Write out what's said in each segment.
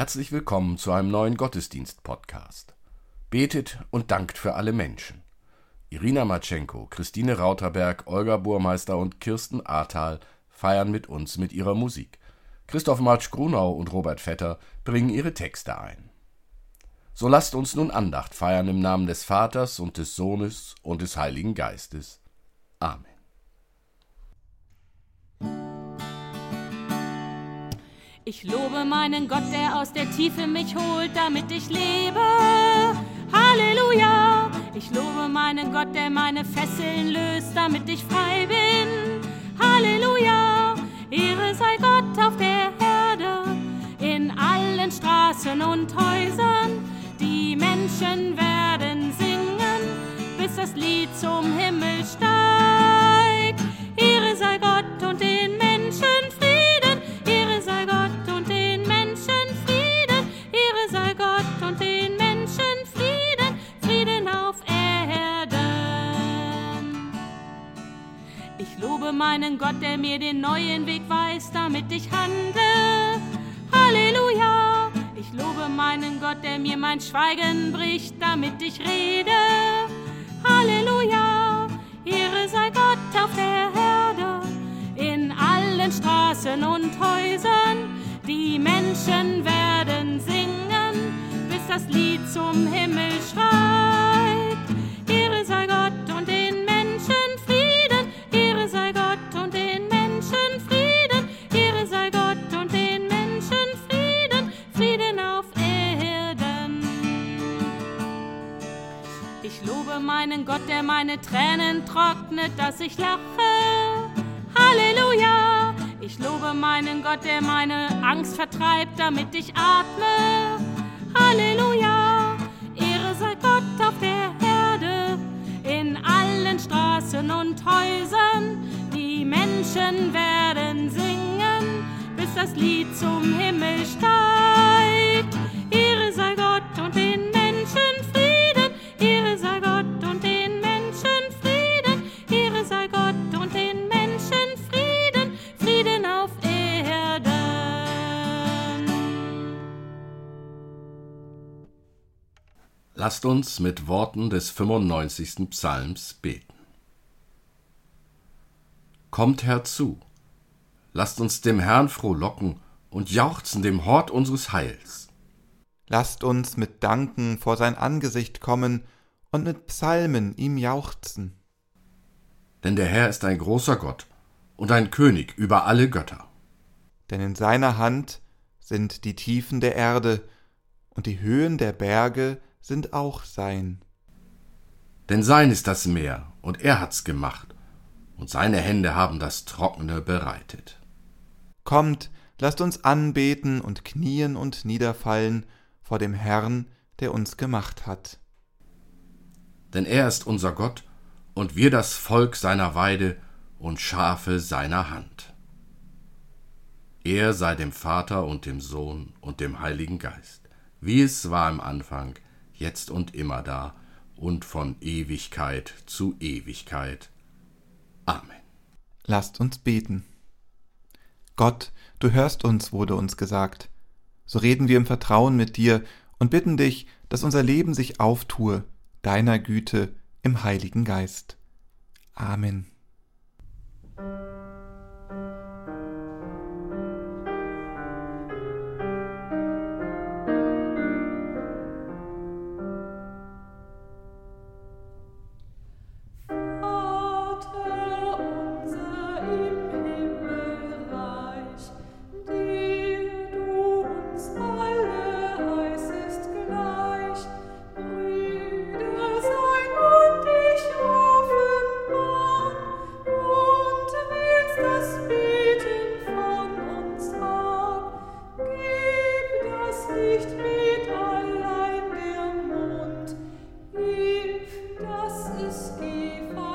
Herzlich willkommen zu einem neuen Gottesdienst-Podcast. Betet und dankt für alle Menschen. Irina Matschenko, Christine Rauterberg, Olga Burmeister und Kirsten Ahrtal feiern mit uns mit ihrer Musik. Christoph Marsch-Grunau und Robert Vetter bringen ihre Texte ein. So lasst uns nun Andacht feiern im Namen des Vaters und des Sohnes und des Heiligen Geistes. Amen. Ich lobe meinen Gott, der aus der Tiefe mich holt, damit ich lebe. Halleluja! Ich lobe meinen Gott, der meine Fesseln löst, damit ich frei bin. Halleluja! Ehre sei Gott auf der Erde, in allen Straßen und Häusern. Die Menschen werden singen, bis das Lied zum Himmel steigt. Meinen Gott, der mir den neuen Weg weist, damit ich handle. Halleluja! Ich lobe meinen Gott, der mir mein Schweigen bricht, damit ich rede. Halleluja! Ehre sei Gott auf der Erde, in allen Straßen und Häusern. Die Menschen werden singen, bis das Lied zum Himmel schreit. Ich lobe meinen Gott, der meine Tränen trocknet, dass ich lache. Halleluja! Ich lobe meinen Gott, der meine Angst vertreibt, damit ich atme. Halleluja! Ehre sei Gott auf der Erde, in allen Straßen und Häusern. Die Menschen werden singen, bis das Lied zum Himmel steigt. Lasst uns mit Worten des 95. Psalms beten. Kommt herzu, lasst uns dem Herrn frohlocken und jauchzen dem Hort unseres Heils. Lasst uns mit Danken vor sein Angesicht kommen und mit Psalmen ihm jauchzen. Denn der Herr ist ein großer Gott und ein König über alle Götter. Denn in seiner Hand sind die Tiefen der Erde, und die Höhen der Berge sind auch sein. Denn sein ist das Meer, und er hat's gemacht, und seine Hände haben das Trockene bereitet. Kommt, lasst uns anbeten und knien und niederfallen vor dem Herrn, der uns gemacht hat. Denn er ist unser Gott, und wir das Volk seiner Weide und Schafe seiner Hand. Er sei dem Vater und dem Sohn und dem Heiligen Geist, wie es war im Anfang, jetzt und immer da und von Ewigkeit zu Ewigkeit. Amen. Lasst uns beten. Gott, du hörst uns, wurde uns gesagt. So reden wir im Vertrauen mit dir und bitten dich, dass unser Leben sich auftue, deiner Güte im Heiligen Geist. Amen. Whiskey.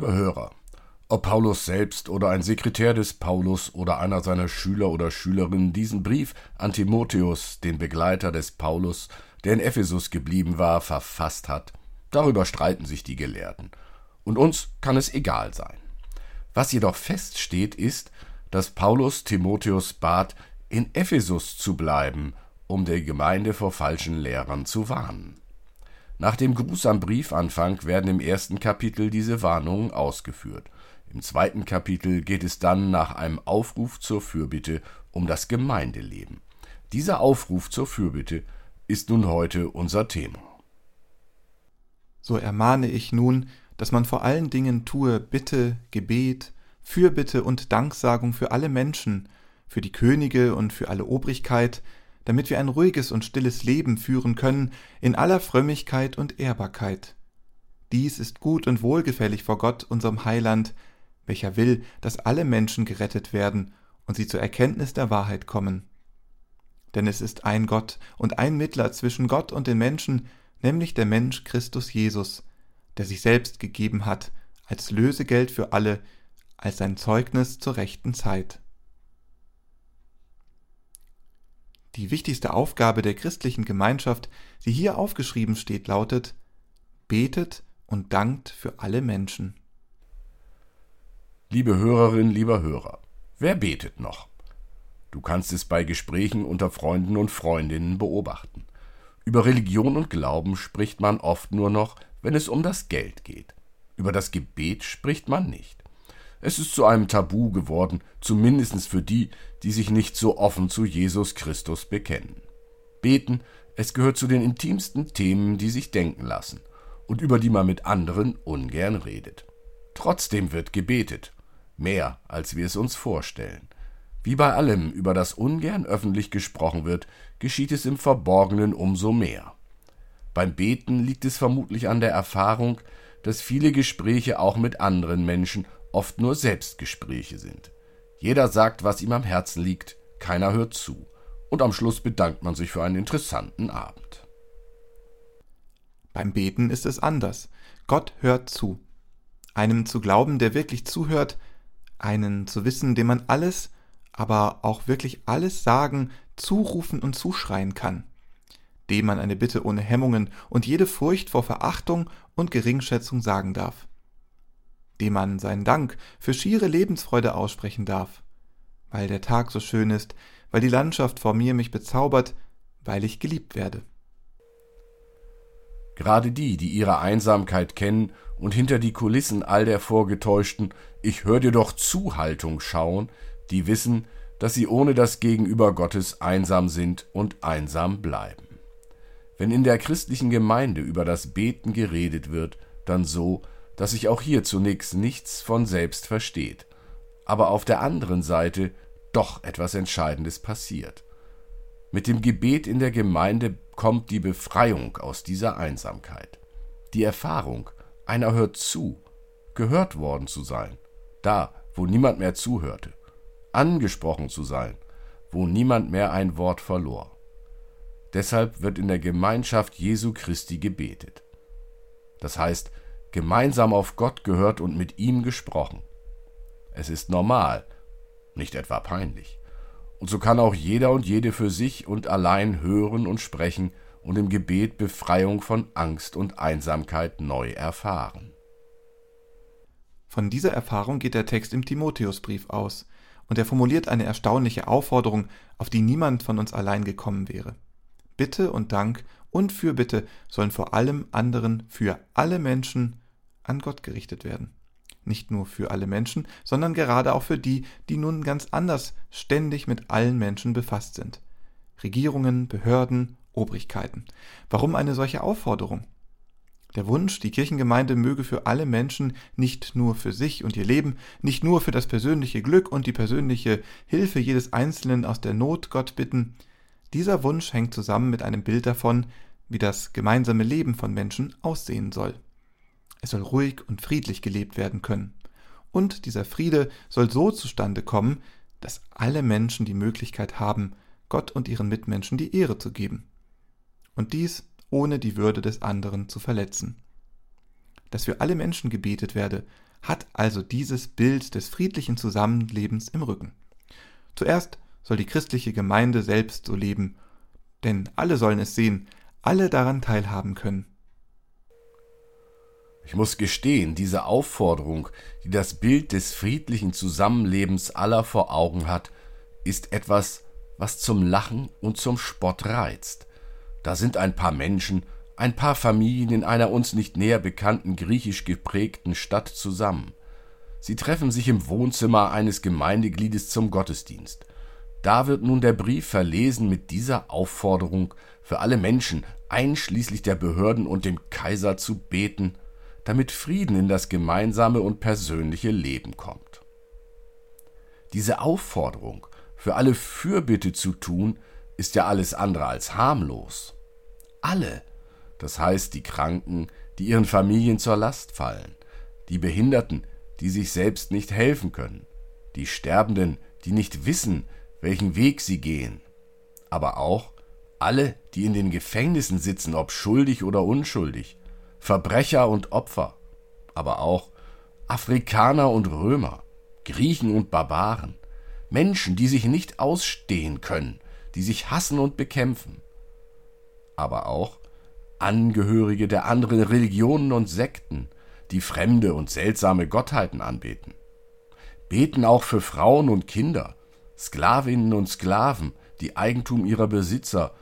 Liebe Hörer, ob Paulus selbst oder ein Sekretär des Paulus oder einer seiner Schüler oder Schülerinnen diesen Brief an Timotheus, den Begleiter des Paulus, der in Ephesus geblieben war, verfasst hat, darüber streiten sich die Gelehrten. Und uns kann es egal sein. Was jedoch feststeht, ist, dass Paulus Timotheus bat, in Ephesus zu bleiben, um der Gemeinde vor falschen Lehrern zu warnen. Nach dem Gruß am Briefanfang werden im ersten Kapitel diese Warnungen ausgeführt. Im zweiten Kapitel geht es dann nach einem Aufruf zur Fürbitte um das Gemeindeleben. Dieser Aufruf zur Fürbitte ist nun heute unser Thema. So ermahne ich nun, dass man vor allen Dingen tue Bitte, Gebet, Fürbitte und Danksagung für alle Menschen, für die Könige und für alle Obrigkeit, damit wir ein ruhiges und stilles Leben führen können in aller Frömmigkeit und Ehrbarkeit. Dies ist gut und wohlgefällig vor Gott, unserem Heiland, welcher will, dass alle Menschen gerettet werden und sie zur Erkenntnis der Wahrheit kommen. Denn es ist ein Gott und ein Mittler zwischen Gott und den Menschen, nämlich der Mensch Christus Jesus, der sich selbst gegeben hat, als Lösegeld für alle, als sein Zeugnis zur rechten Zeit. Die wichtigste Aufgabe der christlichen Gemeinschaft, die hier aufgeschrieben steht, lautet Betet und dankt für alle Menschen. Liebe Hörerin, lieber Hörer, wer betet noch? Du kannst es bei Gesprächen unter Freunden und Freundinnen beobachten. Über Religion und Glauben spricht man oft nur noch, wenn es um das Geld geht. Über das Gebet spricht man nicht. Es ist zu einem Tabu geworden, zumindest für die, die sich nicht so offen zu Jesus Christus bekennen. Beten, es gehört zu den intimsten Themen, die sich denken lassen und über die man mit anderen ungern redet. Trotzdem wird gebetet, mehr als wir es uns vorstellen. Wie bei allem, über das ungern öffentlich gesprochen wird, geschieht es im Verborgenen umso mehr. Beim Beten liegt es vermutlich an der Erfahrung, dass viele Gespräche auch mit anderen Menschen oft nur Selbstgespräche sind. Jeder sagt, was ihm am Herzen liegt, keiner hört zu, und am Schluss bedankt man sich für einen interessanten Abend. Beim Beten ist es anders. Gott hört zu. Einem zu glauben, der wirklich zuhört, einen zu wissen, dem man alles, aber auch wirklich alles sagen, zurufen und zuschreien kann, dem man eine Bitte ohne Hemmungen und jede Furcht vor Verachtung und Geringschätzung sagen darf dem man seinen Dank für schiere Lebensfreude aussprechen darf, weil der Tag so schön ist, weil die Landschaft vor mir mich bezaubert, weil ich geliebt werde. Gerade die, die ihre Einsamkeit kennen und hinter die Kulissen all der vorgetäuschten Ich hör dir doch zu Haltung schauen, die wissen, dass sie ohne das Gegenüber Gottes einsam sind und einsam bleiben. Wenn in der christlichen Gemeinde über das Beten geredet wird, dann so, dass sich auch hier zunächst nichts von selbst versteht, aber auf der anderen Seite doch etwas Entscheidendes passiert. Mit dem Gebet in der Gemeinde kommt die Befreiung aus dieser Einsamkeit, die Erfahrung, einer hört zu, gehört worden zu sein, da, wo niemand mehr zuhörte, angesprochen zu sein, wo niemand mehr ein Wort verlor. Deshalb wird in der Gemeinschaft Jesu Christi gebetet. Das heißt, gemeinsam auf Gott gehört und mit ihm gesprochen. Es ist normal, nicht etwa peinlich. Und so kann auch jeder und jede für sich und allein hören und sprechen und im Gebet Befreiung von Angst und Einsamkeit neu erfahren. Von dieser Erfahrung geht der Text im Timotheusbrief aus, und er formuliert eine erstaunliche Aufforderung, auf die niemand von uns allein gekommen wäre. Bitte und Dank und Fürbitte sollen vor allem anderen für alle Menschen an Gott gerichtet werden. Nicht nur für alle Menschen, sondern gerade auch für die, die nun ganz anders ständig mit allen Menschen befasst sind. Regierungen, Behörden, Obrigkeiten. Warum eine solche Aufforderung? Der Wunsch, die Kirchengemeinde möge für alle Menschen nicht nur für sich und ihr Leben, nicht nur für das persönliche Glück und die persönliche Hilfe jedes Einzelnen aus der Not Gott bitten, dieser Wunsch hängt zusammen mit einem Bild davon, wie das gemeinsame Leben von Menschen aussehen soll. Es soll ruhig und friedlich gelebt werden können. Und dieser Friede soll so zustande kommen, dass alle Menschen die Möglichkeit haben, Gott und ihren Mitmenschen die Ehre zu geben. Und dies ohne die Würde des anderen zu verletzen. dass für alle Menschen gebetet werde, hat also dieses Bild des friedlichen Zusammenlebens im Rücken. Zuerst soll die christliche Gemeinde selbst so leben, denn alle sollen es sehen, alle daran teilhaben können. Ich muss gestehen, diese Aufforderung, die das Bild des friedlichen Zusammenlebens aller vor Augen hat, ist etwas, was zum Lachen und zum Spott reizt. Da sind ein paar Menschen, ein paar Familien in einer uns nicht näher bekannten griechisch geprägten Stadt zusammen. Sie treffen sich im Wohnzimmer eines Gemeindegliedes zum Gottesdienst. Da wird nun der Brief verlesen mit dieser Aufforderung, für alle Menschen, einschließlich der Behörden und dem Kaiser, zu beten, damit Frieden in das gemeinsame und persönliche Leben kommt. Diese Aufforderung, für alle Fürbitte zu tun, ist ja alles andere als harmlos. Alle, das heißt die Kranken, die ihren Familien zur Last fallen, die Behinderten, die sich selbst nicht helfen können, die Sterbenden, die nicht wissen, welchen Weg sie gehen, aber auch alle, die in den Gefängnissen sitzen, ob schuldig oder unschuldig, Verbrecher und Opfer, aber auch Afrikaner und Römer, Griechen und Barbaren, Menschen, die sich nicht ausstehen können, die sich hassen und bekämpfen, aber auch Angehörige der anderen Religionen und Sekten, die fremde und seltsame Gottheiten anbeten. Beten auch für Frauen und Kinder, Sklavinnen und Sklaven, die Eigentum ihrer Besitzer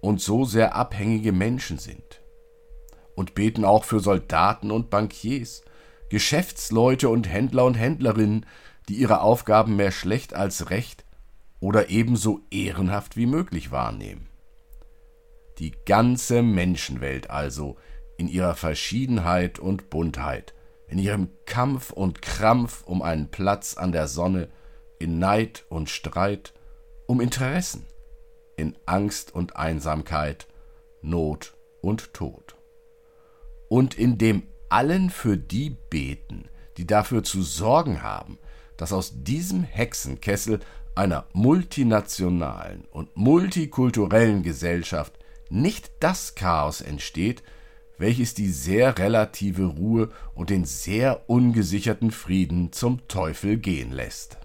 und so sehr abhängige Menschen sind. Und beten auch für Soldaten und Bankiers, Geschäftsleute und Händler und Händlerinnen, die ihre Aufgaben mehr schlecht als recht oder ebenso ehrenhaft wie möglich wahrnehmen. Die ganze Menschenwelt also in ihrer Verschiedenheit und Buntheit, in ihrem Kampf und Krampf um einen Platz an der Sonne, in Neid und Streit, um Interessen, in Angst und Einsamkeit, Not und Tod. Und in dem allen für die beten, die dafür zu sorgen haben, dass aus diesem Hexenkessel einer multinationalen und multikulturellen Gesellschaft nicht das Chaos entsteht, welches die sehr relative Ruhe und den sehr ungesicherten Frieden zum Teufel gehen lässt.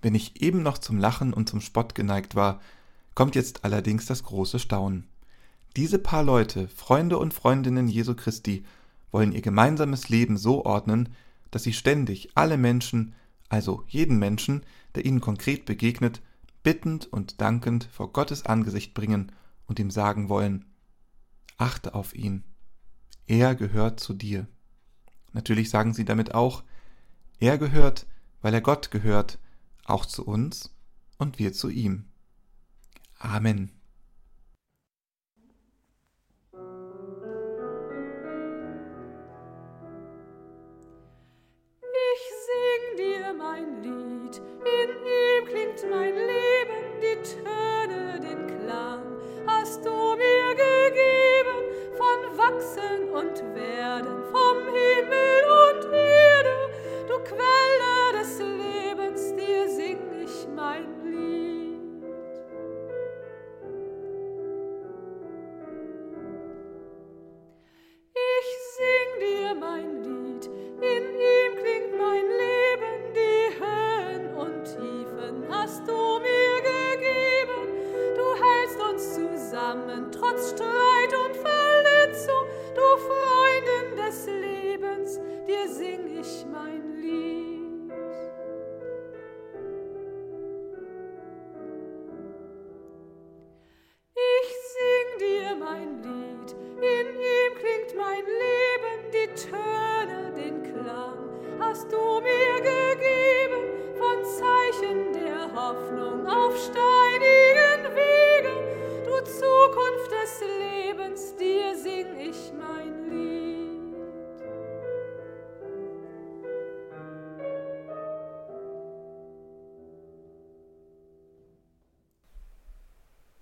Wenn ich eben noch zum Lachen und zum Spott geneigt war, kommt jetzt allerdings das große Staunen. Diese paar Leute, Freunde und Freundinnen Jesu Christi, wollen ihr gemeinsames Leben so ordnen, dass sie ständig alle Menschen, also jeden Menschen, der ihnen konkret begegnet, bittend und dankend vor Gottes Angesicht bringen und ihm sagen wollen, achte auf ihn, er gehört zu dir. Natürlich sagen sie damit auch, er gehört, weil er Gott gehört, auch zu uns und wir zu ihm. Amen.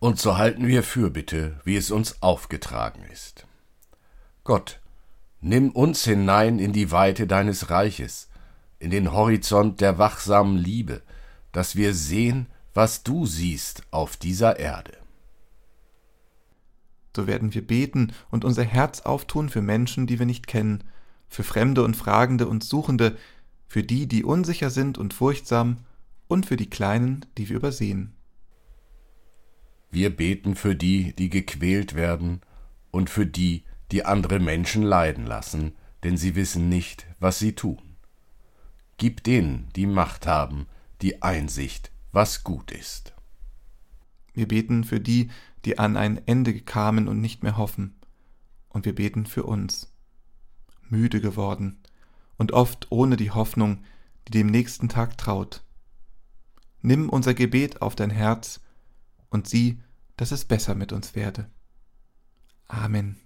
Und so halten wir Fürbitte, wie es uns aufgetragen ist. Gott, nimm uns hinein in die Weite deines Reiches, in den Horizont der wachsamen Liebe, dass wir sehen, was du siehst auf dieser Erde. so werden wir beten und unser Herz auftun für Menschen, die wir nicht kennen, für Fremde und Fragende und Suchende, für die, die unsicher sind und furchtsam, und für die Kleinen, die wir übersehen. Wir beten für die, die gequält werden, und für die, die andere Menschen leiden lassen, denn sie wissen nicht, was sie tun. Gib denen, die Macht haben, die Einsicht, was gut ist. Wir beten für die, die an ein Ende kamen und nicht mehr hoffen. Und wir beten für uns, müde geworden und oft ohne die Hoffnung, die dem nächsten Tag traut. Nimm unser Gebet auf dein Herz und sieh, dass es besser mit uns werde. Amen.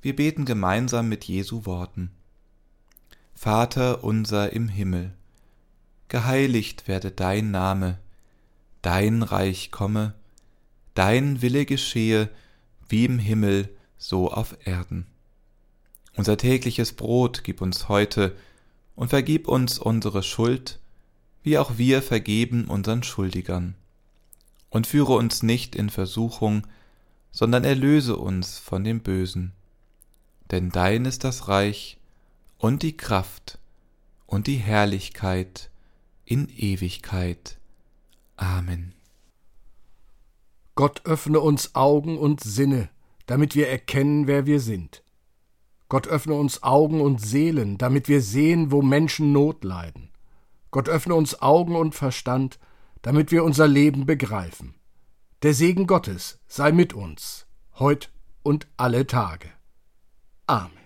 Wir beten gemeinsam mit Jesu Worten. Vater unser im Himmel, geheiligt werde dein Name, dein Reich komme, dein Wille geschehe, wie im Himmel, so auf Erden. Unser tägliches Brot gib uns heute und vergib uns unsere Schuld, wie auch wir vergeben unseren Schuldigern. Und führe uns nicht in Versuchung, sondern erlöse uns von dem Bösen. Denn dein ist das Reich und die Kraft und die Herrlichkeit in Ewigkeit. Amen. Gott öffne uns Augen und Sinne, damit wir erkennen, wer wir sind. Gott öffne uns Augen und Seelen, damit wir sehen, wo Menschen Not leiden. Gott öffne uns Augen und Verstand, damit wir unser Leben begreifen. Der Segen Gottes sei mit uns, heut und alle Tage. Amen.